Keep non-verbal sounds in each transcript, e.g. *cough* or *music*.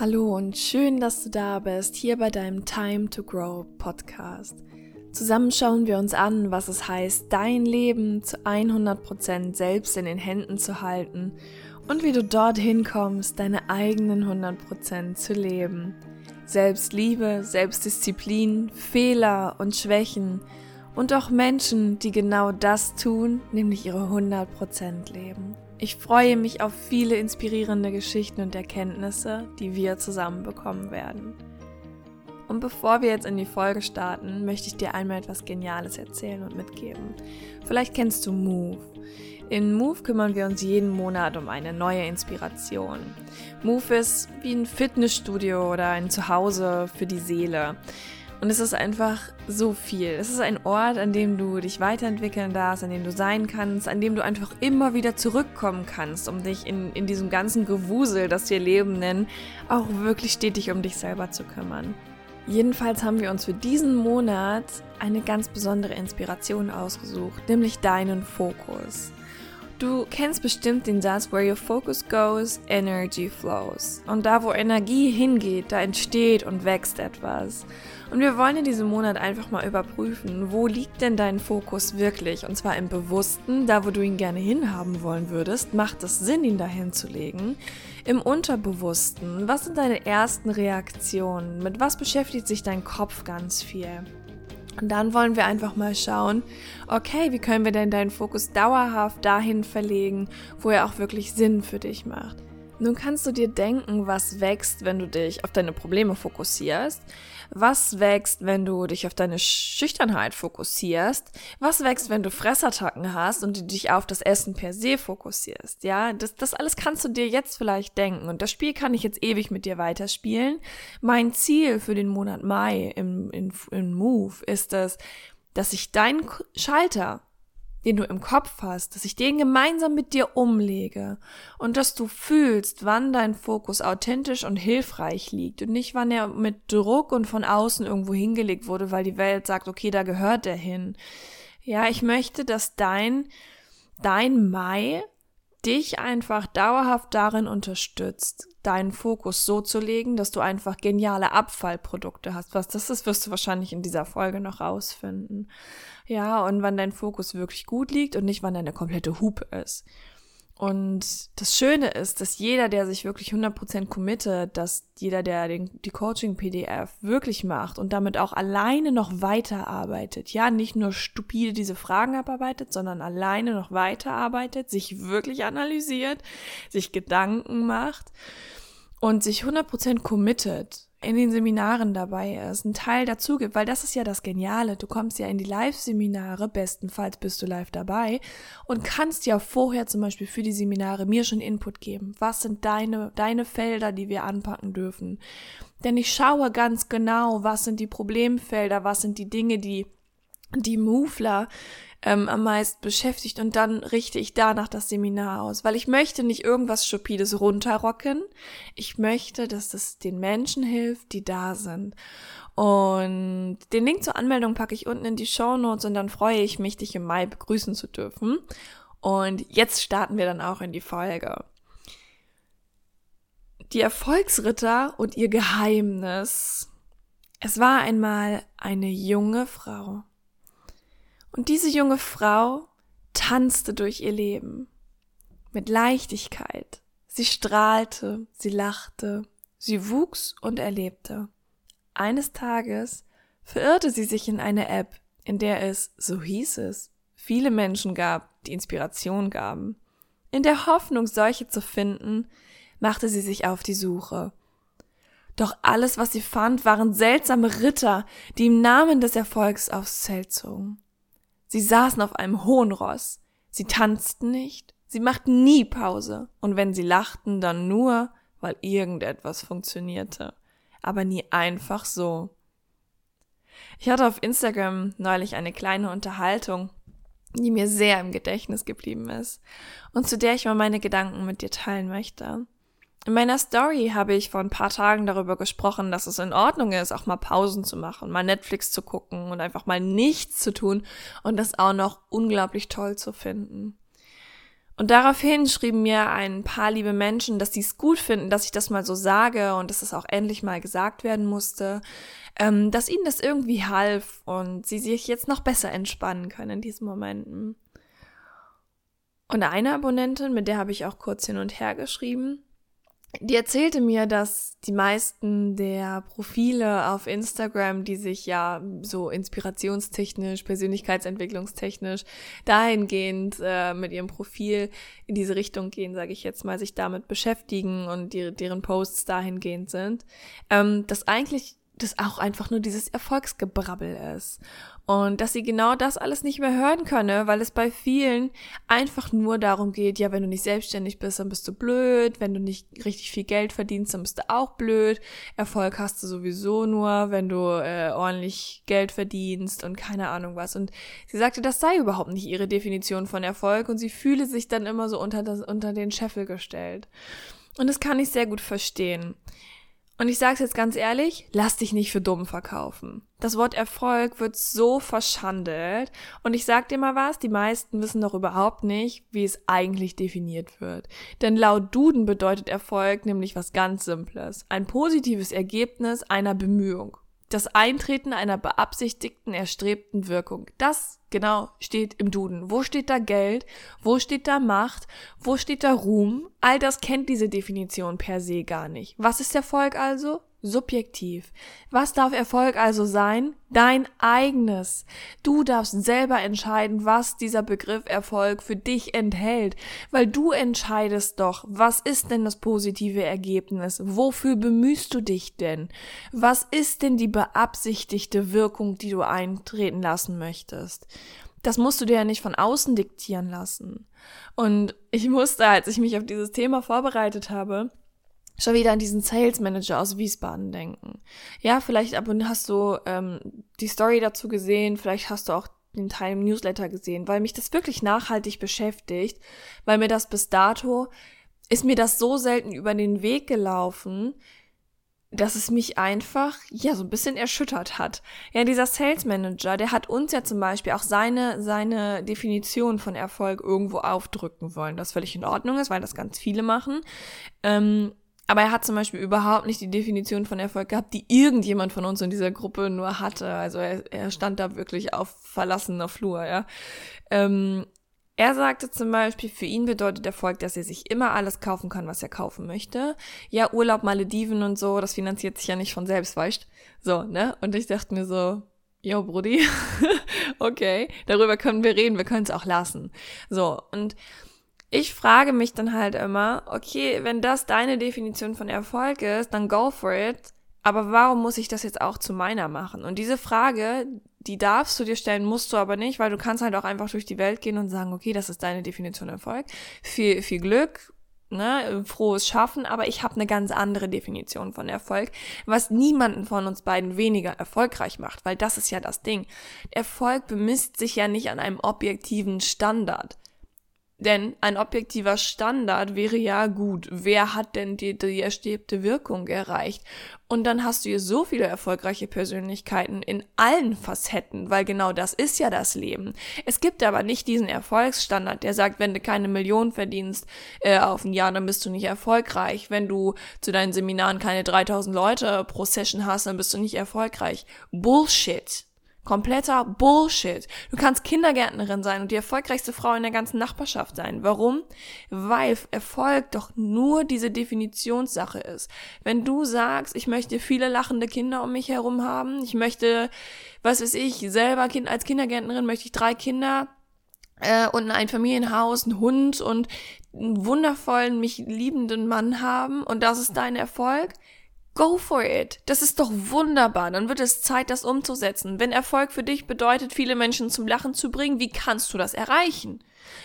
Hallo und schön, dass du da bist, hier bei deinem Time to Grow Podcast. Zusammen schauen wir uns an, was es heißt, dein Leben zu 100% selbst in den Händen zu halten und wie du dorthin kommst, deine eigenen 100% zu leben. Selbstliebe, Selbstdisziplin, Fehler und Schwächen und auch Menschen, die genau das tun, nämlich ihre 100% leben. Ich freue mich auf viele inspirierende Geschichten und Erkenntnisse, die wir zusammen bekommen werden. Und bevor wir jetzt in die Folge starten, möchte ich dir einmal etwas Geniales erzählen und mitgeben. Vielleicht kennst du Move. In Move kümmern wir uns jeden Monat um eine neue Inspiration. Move ist wie ein Fitnessstudio oder ein Zuhause für die Seele. Und es ist einfach so viel. Es ist ein Ort, an dem du dich weiterentwickeln darfst, an dem du sein kannst, an dem du einfach immer wieder zurückkommen kannst, um dich in, in diesem ganzen Gewusel, das wir Leben nennen, auch wirklich stetig um dich selber zu kümmern. Jedenfalls haben wir uns für diesen Monat eine ganz besondere Inspiration ausgesucht, nämlich deinen Fokus. Du kennst bestimmt den Satz, where your focus goes, energy flows. Und da, wo Energie hingeht, da entsteht und wächst etwas. Und wir wollen in diesem Monat einfach mal überprüfen, wo liegt denn dein Fokus wirklich? Und zwar im Bewussten, da wo du ihn gerne hinhaben wollen würdest, macht es Sinn, ihn dahin zu legen. Im Unterbewussten, was sind deine ersten Reaktionen? Mit was beschäftigt sich dein Kopf ganz viel? Und dann wollen wir einfach mal schauen, okay, wie können wir denn deinen Fokus dauerhaft dahin verlegen, wo er auch wirklich Sinn für dich macht. Nun kannst du dir denken, was wächst, wenn du dich auf deine Probleme fokussierst, was wächst, wenn du dich auf deine Schüchternheit fokussierst, was wächst, wenn du Fressattacken hast und dich auf das Essen per se fokussierst. Ja, das, das alles kannst du dir jetzt vielleicht denken und das Spiel kann ich jetzt ewig mit dir weiterspielen. Mein Ziel für den Monat Mai im, im, im Move ist es, dass ich deinen Schalter den du im Kopf hast, dass ich den gemeinsam mit dir umlege und dass du fühlst, wann dein Fokus authentisch und hilfreich liegt und nicht, wann er mit Druck und von außen irgendwo hingelegt wurde, weil die Welt sagt, okay, da gehört er hin. Ja, ich möchte, dass dein, dein Mai dich einfach dauerhaft darin unterstützt, deinen Fokus so zu legen, dass du einfach geniale Abfallprodukte hast. Was das ist, wirst du wahrscheinlich in dieser Folge noch rausfinden. Ja, und wann dein Fokus wirklich gut liegt und nicht wann deine komplette Hupe ist. Und das Schöne ist, dass jeder, der sich wirklich 100% committet, dass jeder, der den, die Coaching-PDF wirklich macht und damit auch alleine noch weiterarbeitet, ja, nicht nur stupide diese Fragen abarbeitet, sondern alleine noch weiterarbeitet, sich wirklich analysiert, sich Gedanken macht und sich 100% committet in den Seminaren dabei ist, ein Teil dazu gibt, weil das ist ja das Geniale. Du kommst ja in die Live-Seminare, bestenfalls bist du live dabei und kannst ja vorher zum Beispiel für die Seminare mir schon Input geben. Was sind deine, deine Felder, die wir anpacken dürfen? Denn ich schaue ganz genau, was sind die Problemfelder, was sind die Dinge, die die Movler ähm, am meisten beschäftigt und dann richte ich danach das Seminar aus, weil ich möchte nicht irgendwas Stupides runterrocken. Ich möchte, dass es den Menschen hilft, die da sind. Und den Link zur Anmeldung packe ich unten in die Show Notes und dann freue ich mich, dich im Mai begrüßen zu dürfen. Und jetzt starten wir dann auch in die Folge. Die Erfolgsritter und ihr Geheimnis. Es war einmal eine junge Frau. Und diese junge Frau tanzte durch ihr Leben mit Leichtigkeit. Sie strahlte, sie lachte, sie wuchs und erlebte. Eines Tages verirrte sie sich in eine App, in der es, so hieß es, viele Menschen gab, die Inspiration gaben. In der Hoffnung, solche zu finden, machte sie sich auf die Suche. Doch alles, was sie fand, waren seltsame Ritter, die im Namen des Erfolgs aufs Zelt zogen. Sie saßen auf einem hohen Ross. Sie tanzten nicht. Sie machten nie Pause. Und wenn sie lachten, dann nur, weil irgendetwas funktionierte. Aber nie einfach so. Ich hatte auf Instagram neulich eine kleine Unterhaltung, die mir sehr im Gedächtnis geblieben ist und zu der ich mal meine Gedanken mit dir teilen möchte. In meiner Story habe ich vor ein paar Tagen darüber gesprochen, dass es in Ordnung ist, auch mal Pausen zu machen, mal Netflix zu gucken und einfach mal nichts zu tun und das auch noch unglaublich toll zu finden. Und daraufhin schrieben mir ein paar liebe Menschen, dass sie es gut finden, dass ich das mal so sage und dass es auch endlich mal gesagt werden musste, ähm, dass ihnen das irgendwie half und sie sich jetzt noch besser entspannen können in diesen Momenten. Und eine Abonnentin, mit der habe ich auch kurz hin und her geschrieben, die erzählte mir, dass die meisten der Profile auf Instagram, die sich ja so inspirationstechnisch, persönlichkeitsentwicklungstechnisch dahingehend äh, mit ihrem Profil in diese Richtung gehen, sage ich jetzt mal, sich damit beschäftigen und die, deren Posts dahingehend sind, ähm, dass eigentlich das auch einfach nur dieses Erfolgsgebrabbel ist. Und dass sie genau das alles nicht mehr hören könne, weil es bei vielen einfach nur darum geht, ja, wenn du nicht selbstständig bist, dann bist du blöd, wenn du nicht richtig viel Geld verdienst, dann bist du auch blöd, Erfolg hast du sowieso nur, wenn du äh, ordentlich Geld verdienst und keine Ahnung was. Und sie sagte, das sei überhaupt nicht ihre Definition von Erfolg und sie fühle sich dann immer so unter, das, unter den Scheffel gestellt. Und das kann ich sehr gut verstehen. Und ich sage es jetzt ganz ehrlich, lass dich nicht für dumm verkaufen. Das Wort Erfolg wird so verschandelt. Und ich sag dir mal was, die meisten wissen doch überhaupt nicht, wie es eigentlich definiert wird. Denn laut Duden bedeutet Erfolg nämlich was ganz Simples. Ein positives Ergebnis einer Bemühung das Eintreten einer beabsichtigten, erstrebten Wirkung. Das genau steht im Duden. Wo steht da Geld? Wo steht da Macht? Wo steht da Ruhm? All das kennt diese Definition per se gar nicht. Was ist Erfolg also? Subjektiv. Was darf Erfolg also sein? Dein eigenes. Du darfst selber entscheiden, was dieser Begriff Erfolg für dich enthält, weil du entscheidest doch, was ist denn das positive Ergebnis? Wofür bemühst du dich denn? Was ist denn die beabsichtigte Wirkung, die du eintreten lassen möchtest? Das musst du dir ja nicht von außen diktieren lassen. Und ich musste, als ich mich auf dieses Thema vorbereitet habe, schon wieder an diesen Sales Manager aus Wiesbaden denken. Ja, vielleicht hast du ähm, die Story dazu gesehen, vielleicht hast du auch den Teil im Newsletter gesehen, weil mich das wirklich nachhaltig beschäftigt, weil mir das bis dato ist mir das so selten über den Weg gelaufen, dass es mich einfach, ja, so ein bisschen erschüttert hat. Ja, dieser Sales Manager, der hat uns ja zum Beispiel auch seine, seine Definition von Erfolg irgendwo aufdrücken wollen, das völlig in Ordnung ist, weil das ganz viele machen. Ähm, aber er hat zum Beispiel überhaupt nicht die Definition von Erfolg gehabt, die irgendjemand von uns in dieser Gruppe nur hatte. Also er, er stand da wirklich auf verlassener Flur, ja. Ähm, er sagte zum Beispiel, für ihn bedeutet Erfolg, dass er sich immer alles kaufen kann, was er kaufen möchte. Ja, Urlaub, Malediven und so, das finanziert sich ja nicht von selbst, weißt So, ne? Und ich dachte mir so, yo, Brudi, *laughs* okay, darüber können wir reden, wir können es auch lassen. So, und ich frage mich dann halt immer, okay, wenn das deine Definition von Erfolg ist, dann go for it. Aber warum muss ich das jetzt auch zu meiner machen? Und diese Frage, die darfst du dir stellen, musst du aber nicht, weil du kannst halt auch einfach durch die Welt gehen und sagen, okay, das ist deine Definition Erfolg. Viel, viel Glück, ne, frohes Schaffen, aber ich habe eine ganz andere Definition von Erfolg, was niemanden von uns beiden weniger erfolgreich macht, weil das ist ja das Ding. Erfolg bemisst sich ja nicht an einem objektiven Standard. Denn ein objektiver Standard wäre ja gut. Wer hat denn die, die erstrebte Wirkung erreicht? Und dann hast du hier so viele erfolgreiche Persönlichkeiten in allen Facetten, weil genau das ist ja das Leben. Es gibt aber nicht diesen Erfolgsstandard, der sagt, wenn du keine Million verdienst äh, auf ein Jahr, dann bist du nicht erfolgreich. Wenn du zu deinen Seminaren keine 3000 Leute pro Session hast, dann bist du nicht erfolgreich. Bullshit. Kompletter Bullshit. Du kannst Kindergärtnerin sein und die erfolgreichste Frau in der ganzen Nachbarschaft sein. Warum? Weil Erfolg doch nur diese Definitionssache ist. Wenn du sagst, ich möchte viele lachende Kinder um mich herum haben, ich möchte, was weiß ich, selber kind, als Kindergärtnerin möchte ich drei Kinder, äh, und ein Familienhaus, einen Hund und einen wundervollen, mich liebenden Mann haben und das ist dein Erfolg, Go for it. Das ist doch wunderbar. Dann wird es Zeit, das umzusetzen. Wenn Erfolg für dich bedeutet, viele Menschen zum Lachen zu bringen, wie kannst du das erreichen?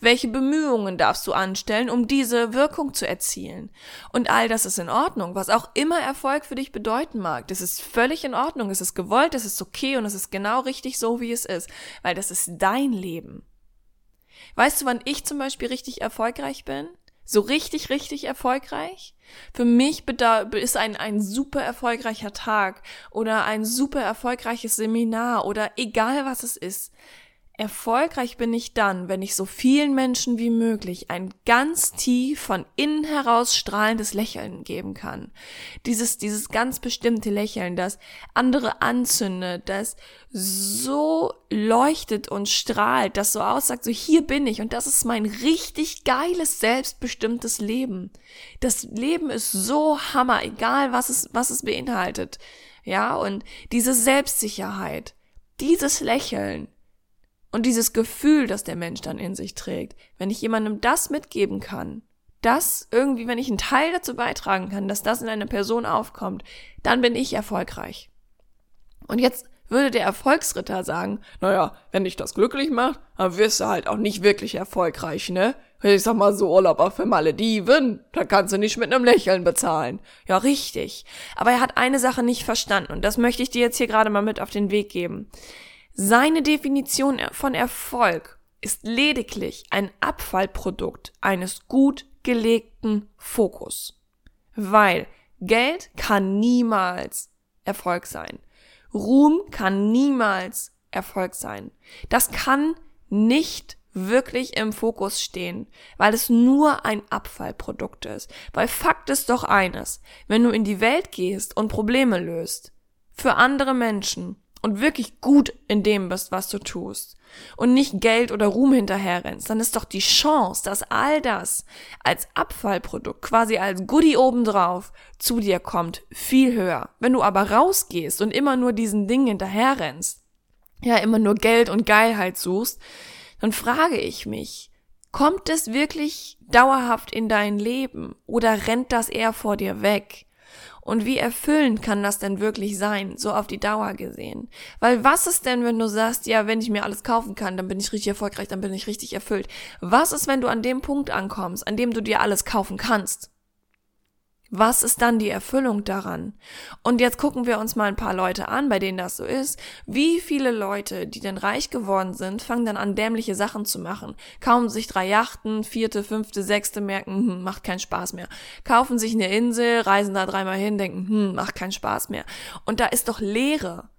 Welche Bemühungen darfst du anstellen, um diese Wirkung zu erzielen? Und all das ist in Ordnung. Was auch immer Erfolg für dich bedeuten mag, das ist völlig in Ordnung. Es ist gewollt, es ist okay und es ist genau richtig so, wie es ist. Weil das ist dein Leben. Weißt du, wann ich zum Beispiel richtig erfolgreich bin? So richtig, richtig erfolgreich. Für mich ist ein, ein super erfolgreicher Tag oder ein super erfolgreiches Seminar oder egal was es ist. Erfolgreich bin ich dann, wenn ich so vielen Menschen wie möglich ein ganz tief von innen heraus strahlendes Lächeln geben kann. Dieses, dieses ganz bestimmte Lächeln, das andere anzündet, das so leuchtet und strahlt, das so aussagt, so hier bin ich und das ist mein richtig geiles, selbstbestimmtes Leben. Das Leben ist so hammer, egal was es, was es beinhaltet. Ja, und diese Selbstsicherheit, dieses Lächeln, und dieses Gefühl, das der Mensch dann in sich trägt, wenn ich jemandem das mitgeben kann, das irgendwie, wenn ich einen Teil dazu beitragen kann, dass das in einer Person aufkommt, dann bin ich erfolgreich. Und jetzt würde der Erfolgsritter sagen, naja, wenn dich das glücklich macht, dann wirst du halt auch nicht wirklich erfolgreich, ne? Ich sag mal so Urlaub auf Malediven, da kannst du nicht mit einem Lächeln bezahlen. Ja, richtig. Aber er hat eine Sache nicht verstanden und das möchte ich dir jetzt hier gerade mal mit auf den Weg geben. Seine Definition von Erfolg ist lediglich ein Abfallprodukt eines gut gelegten Fokus. Weil Geld kann niemals Erfolg sein. Ruhm kann niemals Erfolg sein. Das kann nicht wirklich im Fokus stehen, weil es nur ein Abfallprodukt ist. Weil Fakt ist doch eines, wenn du in die Welt gehst und Probleme löst, für andere Menschen, und wirklich gut in dem bist, was du tust und nicht Geld oder Ruhm hinterherrennst, dann ist doch die Chance, dass all das als Abfallprodukt, quasi als Goodie obendrauf zu dir kommt, viel höher. Wenn du aber rausgehst und immer nur diesen Dingen hinterherrennst, ja, immer nur Geld und Geilheit suchst, dann frage ich mich, kommt es wirklich dauerhaft in dein Leben oder rennt das eher vor dir weg? Und wie erfüllend kann das denn wirklich sein, so auf die Dauer gesehen? Weil was ist denn, wenn du sagst, ja, wenn ich mir alles kaufen kann, dann bin ich richtig erfolgreich, dann bin ich richtig erfüllt. Was ist, wenn du an dem Punkt ankommst, an dem du dir alles kaufen kannst? Was ist dann die Erfüllung daran? Und jetzt gucken wir uns mal ein paar Leute an, bei denen das so ist. Wie viele Leute, die denn reich geworden sind, fangen dann an, dämliche Sachen zu machen. Kaufen sich drei Yachten, vierte, fünfte, sechste, merken, hm, macht keinen Spaß mehr. Kaufen sich eine Insel, reisen da dreimal hin, denken, hm, macht keinen Spaß mehr. Und da ist doch Leere.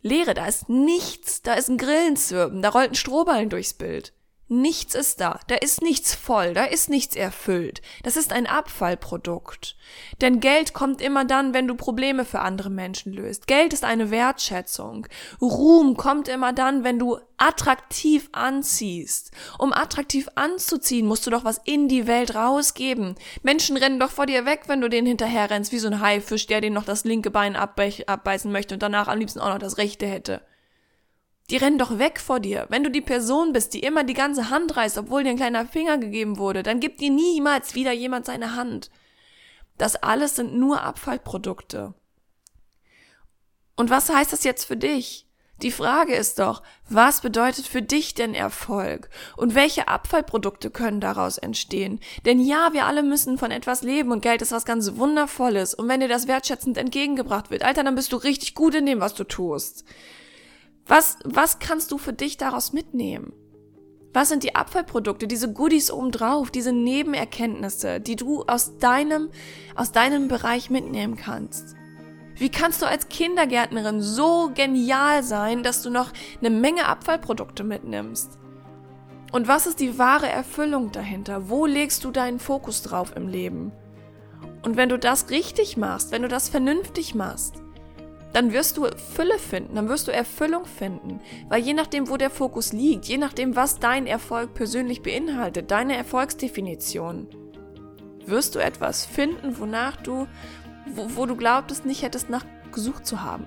Leere, da ist nichts, da ist ein Grillenzirpen, da rollt ein Strohballen durchs Bild. Nichts ist da, da ist nichts voll, da ist nichts erfüllt. Das ist ein Abfallprodukt. Denn Geld kommt immer dann, wenn du Probleme für andere Menschen löst. Geld ist eine Wertschätzung. Ruhm kommt immer dann, wenn du attraktiv anziehst. Um attraktiv anzuziehen, musst du doch was in die Welt rausgeben. Menschen rennen doch vor dir weg, wenn du denen hinterher rennst, wie so ein Haifisch, der den noch das linke Bein abbeißen möchte und danach am liebsten auch noch das rechte hätte. Die rennen doch weg vor dir. Wenn du die Person bist, die immer die ganze Hand reißt, obwohl dir ein kleiner Finger gegeben wurde, dann gibt dir niemals wieder jemand seine Hand. Das alles sind nur Abfallprodukte. Und was heißt das jetzt für dich? Die Frage ist doch, was bedeutet für dich denn Erfolg? Und welche Abfallprodukte können daraus entstehen? Denn ja, wir alle müssen von etwas leben und Geld ist was ganz Wundervolles. Und wenn dir das wertschätzend entgegengebracht wird, Alter, dann bist du richtig gut in dem, was du tust. Was, was kannst du für dich daraus mitnehmen? Was sind die Abfallprodukte, diese Goodies obendrauf, diese Nebenerkenntnisse, die du aus deinem, aus deinem Bereich mitnehmen kannst? Wie kannst du als Kindergärtnerin so genial sein, dass du noch eine Menge Abfallprodukte mitnimmst? Und was ist die wahre Erfüllung dahinter? Wo legst du deinen Fokus drauf im Leben? Und wenn du das richtig machst, wenn du das vernünftig machst, dann wirst du Fülle finden, dann wirst du Erfüllung finden. Weil je nachdem, wo der Fokus liegt, je nachdem, was dein Erfolg persönlich beinhaltet, deine Erfolgsdefinition, wirst du etwas finden, wonach du, wo, wo du glaubtest, nicht hättest nachgesucht zu haben.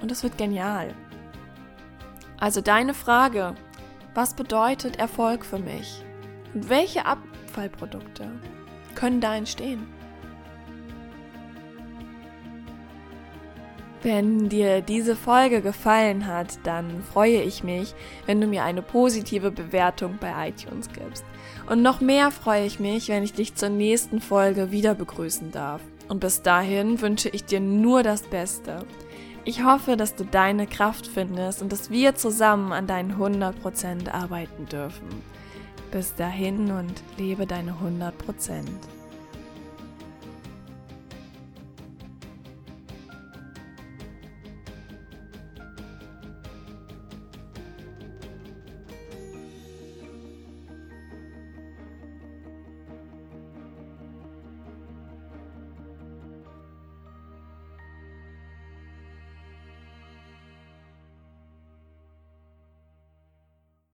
Und das wird genial. Also deine Frage, was bedeutet Erfolg für mich? Und welche Abfallprodukte können da entstehen? Wenn dir diese Folge gefallen hat, dann freue ich mich, wenn du mir eine positive Bewertung bei iTunes gibst. Und noch mehr freue ich mich, wenn ich dich zur nächsten Folge wieder begrüßen darf. Und bis dahin wünsche ich dir nur das Beste. Ich hoffe, dass du deine Kraft findest und dass wir zusammen an deinen 100% arbeiten dürfen. Bis dahin und lebe deine 100%.